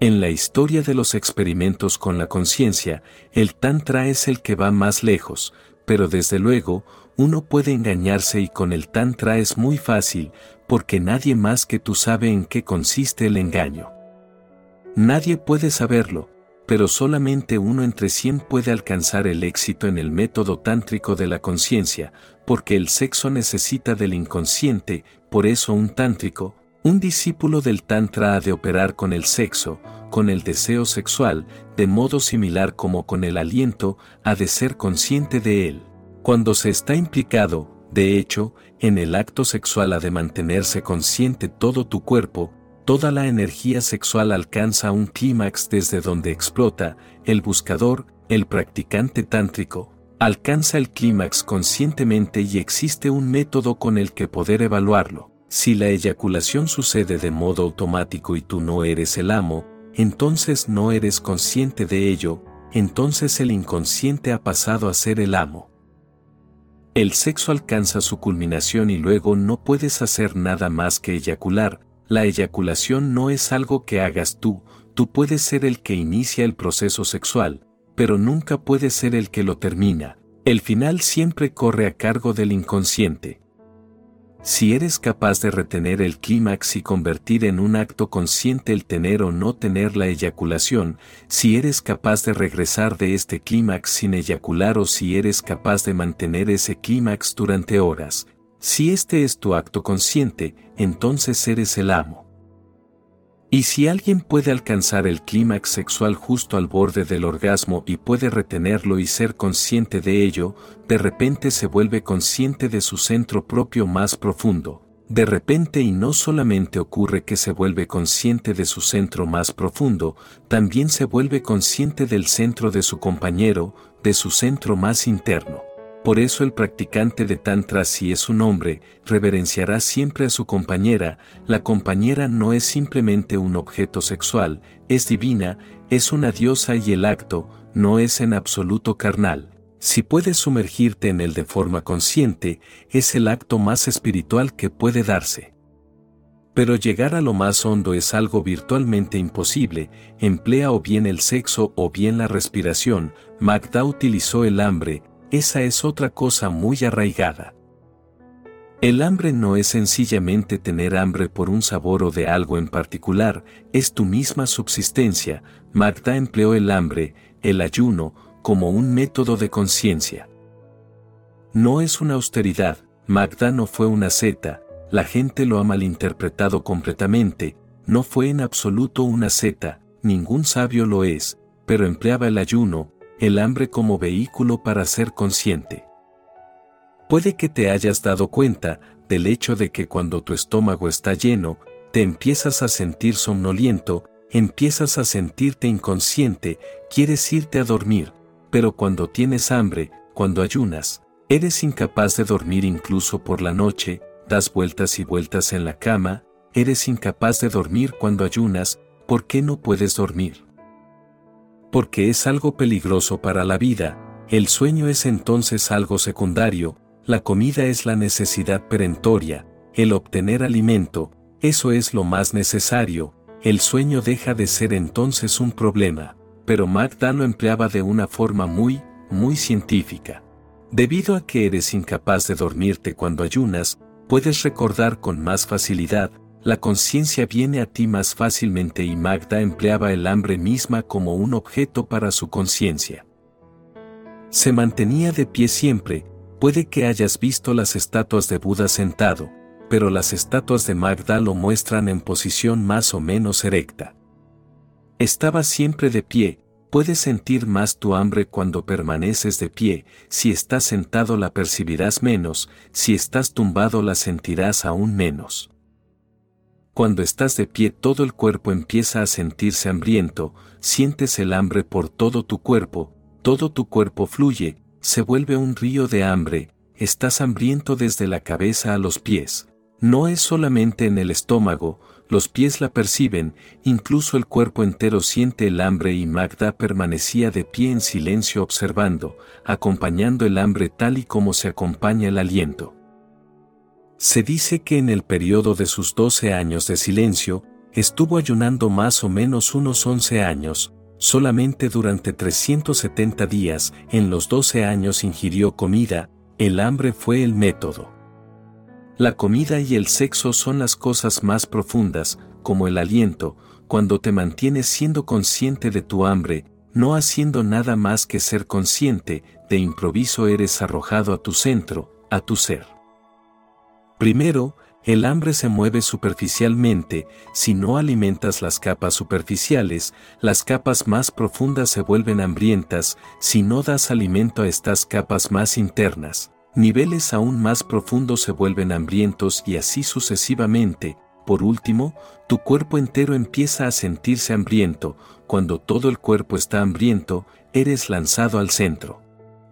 En la historia de los experimentos con la conciencia, el Tantra es el que va más lejos, pero desde luego, uno puede engañarse y con el Tantra es muy fácil, porque nadie más que tú sabe en qué consiste el engaño. Nadie puede saberlo, pero solamente uno entre cien puede alcanzar el éxito en el método tántrico de la conciencia, porque el sexo necesita del inconsciente, por eso un tántrico, un discípulo del tantra ha de operar con el sexo, con el deseo sexual, de modo similar como con el aliento, ha de ser consciente de él. Cuando se está implicado, de hecho, en el acto sexual ha de mantenerse consciente todo tu cuerpo, toda la energía sexual alcanza un clímax desde donde explota, el buscador, el practicante tántrico, alcanza el clímax conscientemente y existe un método con el que poder evaluarlo. Si la eyaculación sucede de modo automático y tú no eres el amo, entonces no eres consciente de ello, entonces el inconsciente ha pasado a ser el amo. El sexo alcanza su culminación y luego no puedes hacer nada más que eyacular, la eyaculación no es algo que hagas tú, tú puedes ser el que inicia el proceso sexual, pero nunca puedes ser el que lo termina. El final siempre corre a cargo del inconsciente. Si eres capaz de retener el clímax y convertir en un acto consciente el tener o no tener la eyaculación, si eres capaz de regresar de este clímax sin eyacular o si eres capaz de mantener ese clímax durante horas, si este es tu acto consciente, entonces eres el amo. Y si alguien puede alcanzar el clímax sexual justo al borde del orgasmo y puede retenerlo y ser consciente de ello, de repente se vuelve consciente de su centro propio más profundo. De repente y no solamente ocurre que se vuelve consciente de su centro más profundo, también se vuelve consciente del centro de su compañero, de su centro más interno. Por eso el practicante de Tantra si es un hombre, reverenciará siempre a su compañera, la compañera no es simplemente un objeto sexual, es divina, es una diosa y el acto, no es en absoluto carnal. Si puedes sumergirte en él de forma consciente, es el acto más espiritual que puede darse. Pero llegar a lo más hondo es algo virtualmente imposible, emplea o bien el sexo o bien la respiración, Magda utilizó el hambre, esa es otra cosa muy arraigada. El hambre no es sencillamente tener hambre por un sabor o de algo en particular, es tu misma subsistencia. Magda empleó el hambre, el ayuno, como un método de conciencia. No es una austeridad, Magda no fue una seta, la gente lo ha malinterpretado completamente, no fue en absoluto una seta, ningún sabio lo es, pero empleaba el ayuno, el hambre como vehículo para ser consciente. Puede que te hayas dado cuenta del hecho de que cuando tu estómago está lleno, te empiezas a sentir somnoliento, empiezas a sentirte inconsciente, quieres irte a dormir, pero cuando tienes hambre, cuando ayunas, eres incapaz de dormir incluso por la noche, das vueltas y vueltas en la cama, eres incapaz de dormir cuando ayunas, ¿por qué no puedes dormir? Porque es algo peligroso para la vida, el sueño es entonces algo secundario, la comida es la necesidad perentoria, el obtener alimento, eso es lo más necesario, el sueño deja de ser entonces un problema, pero Magda lo empleaba de una forma muy, muy científica. Debido a que eres incapaz de dormirte cuando ayunas, puedes recordar con más facilidad, la conciencia viene a ti más fácilmente y Magda empleaba el hambre misma como un objeto para su conciencia. Se mantenía de pie siempre, puede que hayas visto las estatuas de Buda sentado, pero las estatuas de Magda lo muestran en posición más o menos erecta. Estaba siempre de pie, puedes sentir más tu hambre cuando permaneces de pie, si estás sentado la percibirás menos, si estás tumbado la sentirás aún menos. Cuando estás de pie todo el cuerpo empieza a sentirse hambriento, sientes el hambre por todo tu cuerpo, todo tu cuerpo fluye, se vuelve un río de hambre, estás hambriento desde la cabeza a los pies. No es solamente en el estómago, los pies la perciben, incluso el cuerpo entero siente el hambre y Magda permanecía de pie en silencio observando, acompañando el hambre tal y como se acompaña el aliento. Se dice que en el periodo de sus 12 años de silencio, estuvo ayunando más o menos unos 11 años, solamente durante 370 días, en los 12 años ingirió comida, el hambre fue el método. La comida y el sexo son las cosas más profundas, como el aliento, cuando te mantienes siendo consciente de tu hambre, no haciendo nada más que ser consciente, de improviso eres arrojado a tu centro, a tu ser. Primero, el hambre se mueve superficialmente, si no alimentas las capas superficiales, las capas más profundas se vuelven hambrientas, si no das alimento a estas capas más internas, niveles aún más profundos se vuelven hambrientos y así sucesivamente. Por último, tu cuerpo entero empieza a sentirse hambriento, cuando todo el cuerpo está hambriento, eres lanzado al centro.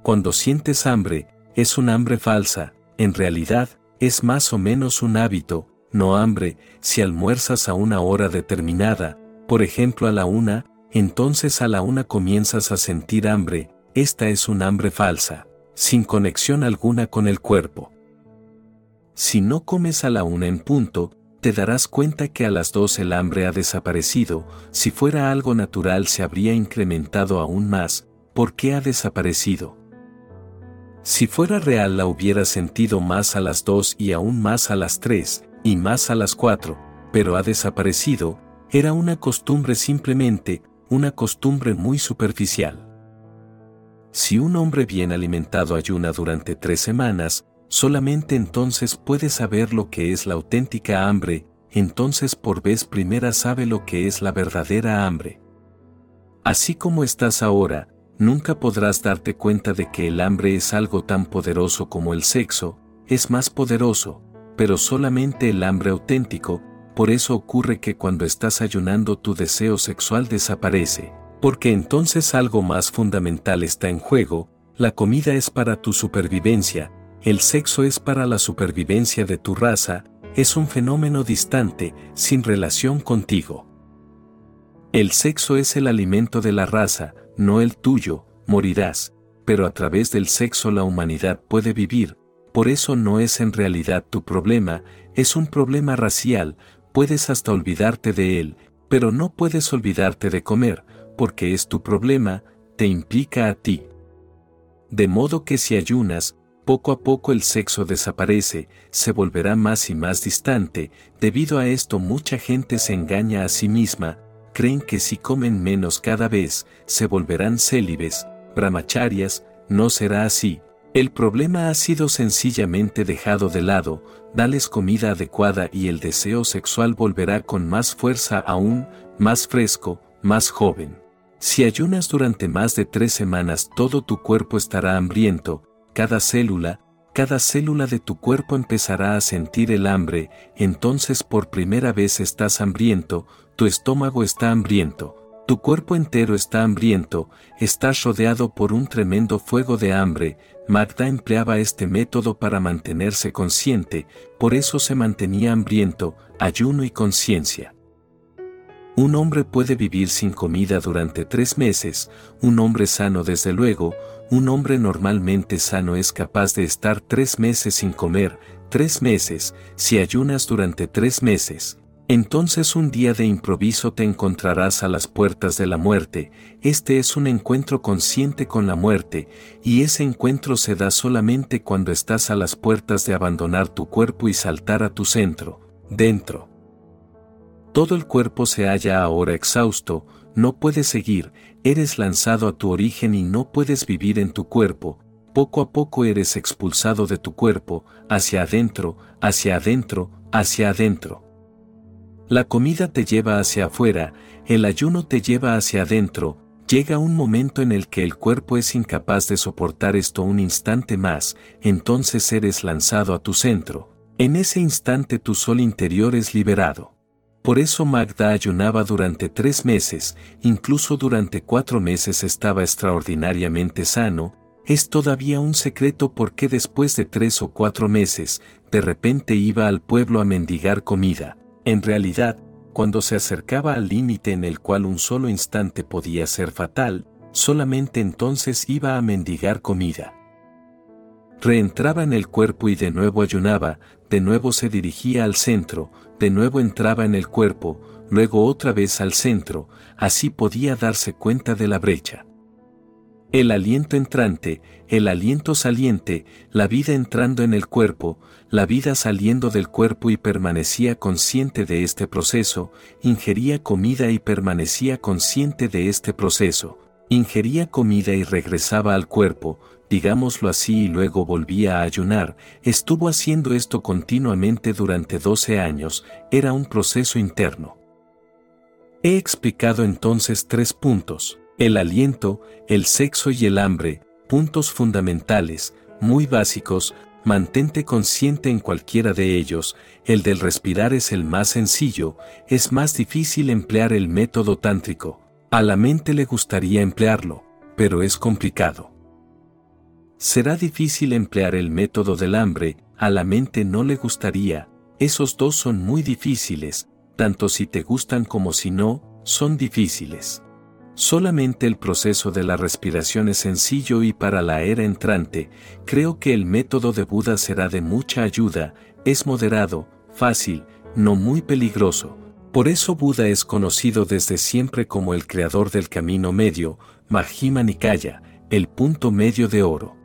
Cuando sientes hambre, es un hambre falsa, en realidad, es más o menos un hábito, no hambre, si almuerzas a una hora determinada, por ejemplo a la una, entonces a la una comienzas a sentir hambre, esta es un hambre falsa, sin conexión alguna con el cuerpo. Si no comes a la una en punto, te darás cuenta que a las dos el hambre ha desaparecido, si fuera algo natural se habría incrementado aún más, ¿por qué ha desaparecido? Si fuera real la hubiera sentido más a las dos y aún más a las tres, y más a las cuatro, pero ha desaparecido, era una costumbre simplemente, una costumbre muy superficial. Si un hombre bien alimentado ayuna durante tres semanas, solamente entonces puede saber lo que es la auténtica hambre, entonces por vez primera sabe lo que es la verdadera hambre. Así como estás ahora, nunca podrás darte cuenta de que el hambre es algo tan poderoso como el sexo, es más poderoso, pero solamente el hambre auténtico, por eso ocurre que cuando estás ayunando tu deseo sexual desaparece, porque entonces algo más fundamental está en juego, la comida es para tu supervivencia, el sexo es para la supervivencia de tu raza, es un fenómeno distante, sin relación contigo. El sexo es el alimento de la raza, no el tuyo, morirás, pero a través del sexo la humanidad puede vivir, por eso no es en realidad tu problema, es un problema racial, puedes hasta olvidarte de él, pero no puedes olvidarte de comer, porque es tu problema, te implica a ti. De modo que si ayunas, poco a poco el sexo desaparece, se volverá más y más distante, debido a esto mucha gente se engaña a sí misma, creen que si comen menos cada vez, se volverán célibes, brahmacharias, no será así. El problema ha sido sencillamente dejado de lado, dales comida adecuada y el deseo sexual volverá con más fuerza aún, más fresco, más joven. Si ayunas durante más de tres semanas todo tu cuerpo estará hambriento, cada célula, cada célula de tu cuerpo empezará a sentir el hambre, entonces por primera vez estás hambriento, tu estómago está hambriento, tu cuerpo entero está hambriento, estás rodeado por un tremendo fuego de hambre, Magda empleaba este método para mantenerse consciente, por eso se mantenía hambriento, ayuno y conciencia. Un hombre puede vivir sin comida durante tres meses, un hombre sano desde luego, un hombre normalmente sano es capaz de estar tres meses sin comer, tres meses, si ayunas durante tres meses, entonces un día de improviso te encontrarás a las puertas de la muerte, este es un encuentro consciente con la muerte, y ese encuentro se da solamente cuando estás a las puertas de abandonar tu cuerpo y saltar a tu centro, dentro. Todo el cuerpo se halla ahora exhausto, no puedes seguir, eres lanzado a tu origen y no puedes vivir en tu cuerpo, poco a poco eres expulsado de tu cuerpo, hacia adentro, hacia adentro, hacia adentro. La comida te lleva hacia afuera, el ayuno te lleva hacia adentro, llega un momento en el que el cuerpo es incapaz de soportar esto un instante más, entonces eres lanzado a tu centro. En ese instante tu sol interior es liberado. Por eso Magda ayunaba durante tres meses, incluso durante cuatro meses estaba extraordinariamente sano, es todavía un secreto porque después de tres o cuatro meses, de repente iba al pueblo a mendigar comida. En realidad, cuando se acercaba al límite en el cual un solo instante podía ser fatal, solamente entonces iba a mendigar comida. Reentraba en el cuerpo y de nuevo ayunaba, de nuevo se dirigía al centro, de nuevo entraba en el cuerpo, luego otra vez al centro, así podía darse cuenta de la brecha. El aliento entrante, el aliento saliente, la vida entrando en el cuerpo, la vida saliendo del cuerpo y permanecía consciente de este proceso, ingería comida y permanecía consciente de este proceso, ingería comida y regresaba al cuerpo, digámoslo así y luego volvía a ayunar, estuvo haciendo esto continuamente durante 12 años, era un proceso interno. He explicado entonces tres puntos, el aliento, el sexo y el hambre, puntos fundamentales, muy básicos, mantente consciente en cualquiera de ellos, el del respirar es el más sencillo, es más difícil emplear el método tántrico, a la mente le gustaría emplearlo, pero es complicado. Será difícil emplear el método del hambre, a la mente no le gustaría, esos dos son muy difíciles, tanto si te gustan como si no, son difíciles. Solamente el proceso de la respiración es sencillo y para la era entrante, creo que el método de Buda será de mucha ayuda, es moderado, fácil, no muy peligroso. Por eso Buda es conocido desde siempre como el creador del camino medio, Majjhima Nikaya, el punto medio de oro.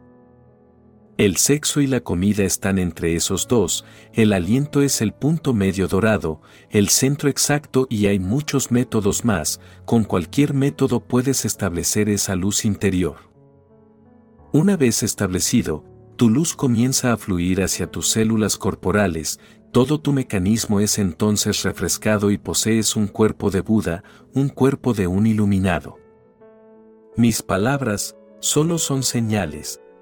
El sexo y la comida están entre esos dos, el aliento es el punto medio dorado, el centro exacto y hay muchos métodos más, con cualquier método puedes establecer esa luz interior. Una vez establecido, tu luz comienza a fluir hacia tus células corporales, todo tu mecanismo es entonces refrescado y posees un cuerpo de Buda, un cuerpo de un iluminado. Mis palabras solo son señales,